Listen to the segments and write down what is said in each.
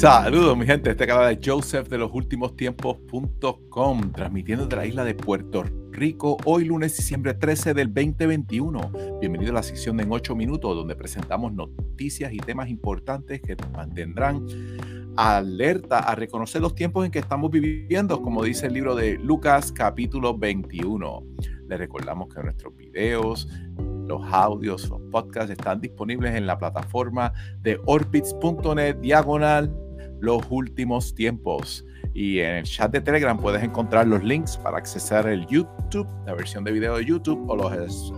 Saludos, mi gente. Este canal es Joseph de los últimos tiempos.com, transmitiendo de la isla de Puerto Rico, hoy lunes, diciembre 13 del 2021. Bienvenido a la sección de En 8 Minutos, donde presentamos noticias y temas importantes que nos mantendrán alerta a reconocer los tiempos en que estamos viviendo, como dice el libro de Lucas, capítulo 21. Les recordamos que nuestros videos, los audios, los podcasts están disponibles en la plataforma de orbits.net diagonal los últimos tiempos. Y en el chat de Telegram puedes encontrar los links para accesar el YouTube, la versión de video de YouTube o los,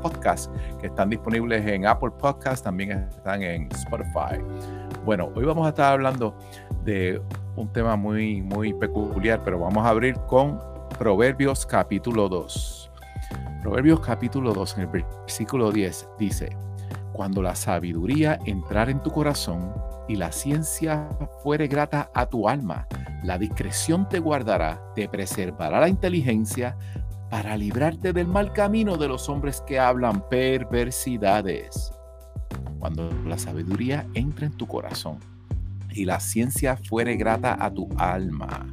podcasts que están disponibles en Apple Podcasts, también están en Spotify. Bueno, hoy vamos a estar hablando de un tema muy, muy peculiar, pero vamos a abrir con Proverbios capítulo 2. Proverbios capítulo 2, en el versículo 10, dice, Cuando la sabiduría entrar en tu corazón y la ciencia fuere grata a tu alma, la discreción te guardará, te preservará la inteligencia para librarte del mal camino de los hombres que hablan perversidades. Cuando la sabiduría entre en tu corazón y la ciencia fuere grata a tu alma,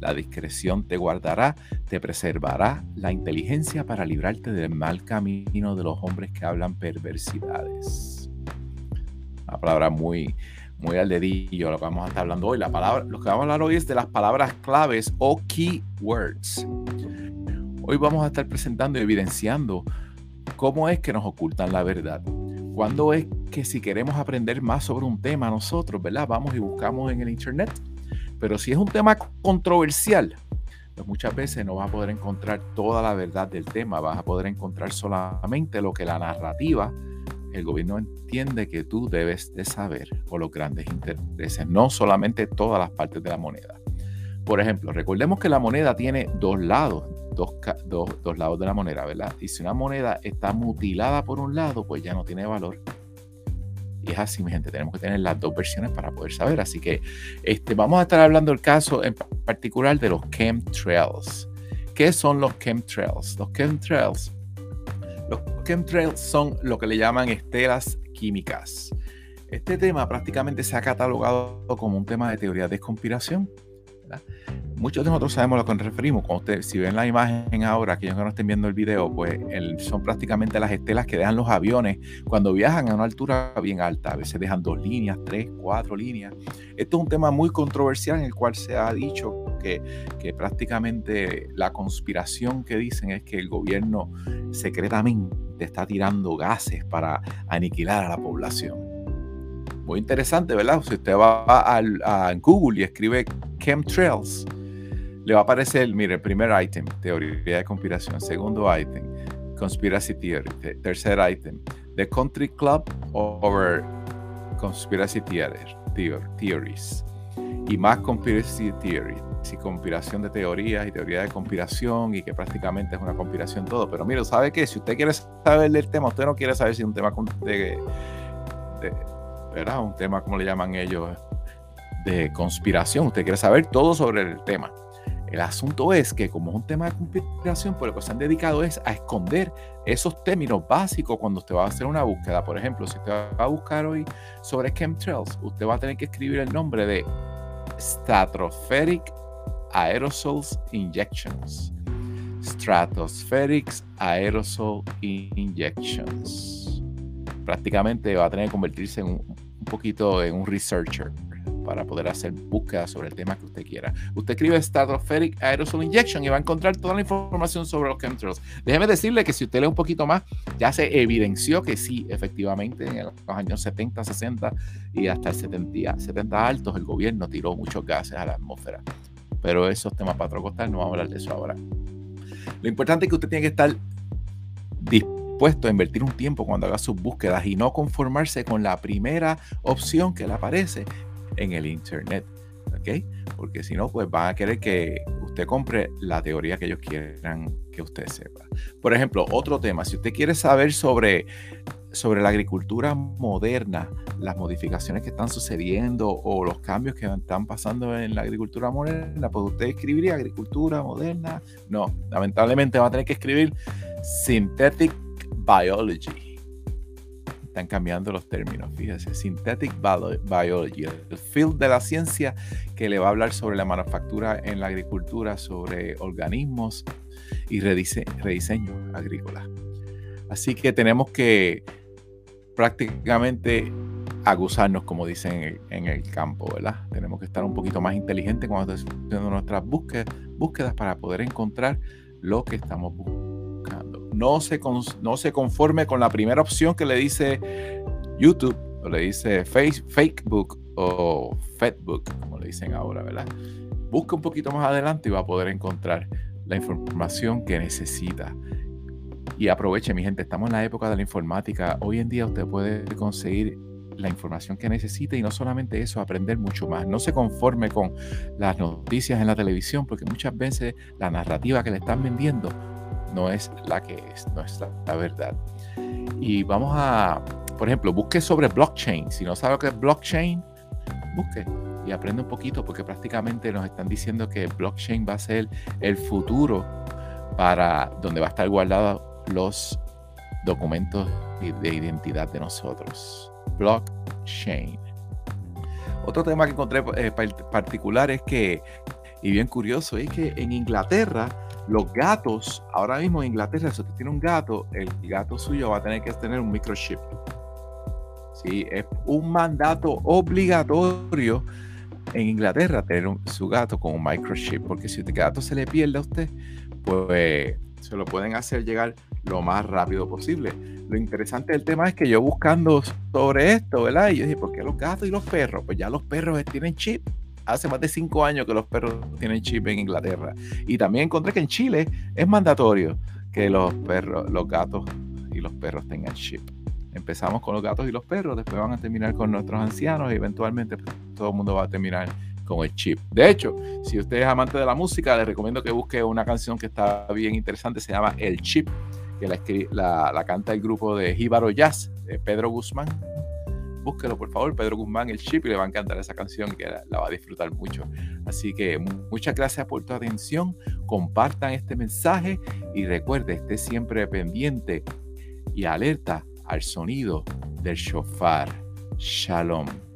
la discreción te guardará, te preservará la inteligencia para librarte del mal camino de los hombres que hablan perversidades. Una palabra muy, muy al dedillo, lo que vamos a estar hablando hoy. La palabra, lo que vamos a hablar hoy es de las palabras claves o keywords. Hoy vamos a estar presentando y evidenciando cómo es que nos ocultan la verdad. Cuando es que si queremos aprender más sobre un tema nosotros, ¿verdad? Vamos y buscamos en el internet pero si es un tema controversial, pues muchas veces no vas a poder encontrar toda la verdad del tema, vas a poder encontrar solamente lo que la narrativa, el gobierno entiende que tú debes de saber o los grandes intereses, no solamente todas las partes de la moneda. Por ejemplo, recordemos que la moneda tiene dos lados, dos, dos lados de la moneda, ¿verdad? Y si una moneda está mutilada por un lado, pues ya no tiene valor y es así, mi gente, tenemos que tener las dos versiones para poder saber. Así que este, vamos a estar hablando del caso en particular de los chemtrails. ¿Qué son los chemtrails? Los chemtrails. Los chemtrails son lo que le llaman estelas químicas. Este tema prácticamente se ha catalogado como un tema de teoría de conspiración. ¿verdad? muchos de nosotros sabemos a lo que nos referimos. Cuando usted, si ven la imagen ahora, aquellos que no estén viendo el video, pues son prácticamente las estelas que dejan los aviones cuando viajan a una altura bien alta. A veces dejan dos líneas, tres, cuatro líneas. Esto es un tema muy controversial en el cual se ha dicho que, que prácticamente la conspiración que dicen es que el gobierno secretamente está tirando gases para aniquilar a la población. Muy interesante, ¿verdad? Si usted va a, a Google y escribe chemtrails, le va a aparecer, mire, el primer ítem, teoría de conspiración. Segundo ítem, conspiracy theory. Tercer ítem, The Country Club over Conspiracy Theories. Y más conspiracy theories y conspiración de teorías y teoría de conspiración y que prácticamente es una conspiración todo. Pero mire, ¿sabe qué? Si usted quiere saber del tema, usted no quiere saber si es un tema de, de ¿verdad? Un tema, como le llaman ellos, de conspiración. Usted quiere saber todo sobre el tema. El asunto es que como es un tema de conspiración, por lo que se han dedicado es a esconder esos términos básicos cuando usted va a hacer una búsqueda. Por ejemplo, si usted va a buscar hoy sobre chemtrails, usted va a tener que escribir el nombre de Stratospheric Aerosols Injections. Stratospheric Aerosol Injections. Prácticamente va a tener que convertirse en un, poquito en un researcher para poder hacer búsqueda sobre el tema que usted quiera. Usted escribe Stratospheric Aerosol Injection y va a encontrar toda la información sobre los chemtrails. Déjeme decirle que si usted lee un poquito más, ya se evidenció que sí, efectivamente, en los años 70, 60 y hasta el 70, 70 altos, el gobierno tiró muchos gases a la atmósfera. Pero esos temas costal, no vamos a hablar de eso ahora. Lo importante es que usted tiene que estar dispuesto a invertir un tiempo cuando haga sus búsquedas y no conformarse con la primera opción que le aparece en el Internet. ¿Ok? Porque si no, pues van a querer que compre la teoría que ellos quieran que usted sepa. Por ejemplo, otro tema, si usted quiere saber sobre, sobre la agricultura moderna, las modificaciones que están sucediendo o los cambios que están pasando en la agricultura moderna, pues usted escribiría agricultura moderna. No, lamentablemente va a tener que escribir synthetic biology están cambiando los términos. Fíjese, Synthetic Biology, el field de la ciencia que le va a hablar sobre la manufactura en la agricultura, sobre organismos y rediseño agrícola. Así que tenemos que prácticamente acusarnos, como dicen en el, campo, ¿verdad? Tenemos que estar un poquito más inteligentes cuando estamos haciendo nuestras búsquedas para poder encontrar lo que estamos buscando. No se, no se conforme con la primera opción que le dice YouTube o le dice Facebook o Facebook, como le dicen ahora, ¿verdad? Busca un poquito más adelante y va a poder encontrar la información que necesita. Y aproveche, mi gente, estamos en la época de la informática. Hoy en día usted puede conseguir la información que necesite y no solamente eso, aprender mucho más. No se conforme con las noticias en la televisión porque muchas veces la narrativa que le están vendiendo no es la que es, no es la, verdad. Y vamos a, por ejemplo, busque sobre blockchain. Si no sabe lo que es blockchain, busque y aprende un poquito porque prácticamente nos están diciendo que blockchain va a ser el futuro para donde va a estar guardados los documentos de identidad de nosotros blockchain. Otro tema que encontré eh, particular es que, y bien curioso, es que en Inglaterra los gatos, ahora mismo en Inglaterra, si usted tiene un gato, el gato suyo va a tener que tener un microchip. Sí, es un mandato obligatorio en Inglaterra tener su gato con un microchip, porque si el gato se le pierde a usted, pues se lo pueden hacer llegar lo más rápido posible. Lo interesante del tema es que yo buscando sobre esto, ¿verdad? Y yo dije, ¿por qué los gatos y los perros? Pues ya los perros tienen chip. Hace más de cinco años que los perros tienen chip en Inglaterra. Y también encontré que en Chile es mandatorio que los perros, los gatos y los perros tengan chip. Empezamos con los gatos y los perros, después van a terminar con nuestros ancianos y eventualmente pues, todo el mundo va a terminar con el chip. De hecho, si usted es amante de la música, le recomiendo que busque una canción que está bien interesante, se llama El Chip, que la, la, canta el grupo de Jíbaro Jazz, de Pedro Guzmán. Búsquelo, por favor, Pedro Guzmán, el chip, y le va a encantar esa canción, que la, va a disfrutar mucho. Así que muchas gracias por tu atención, compartan este mensaje y recuerde, esté siempre pendiente y alerta al sonido del shofar. Shalom.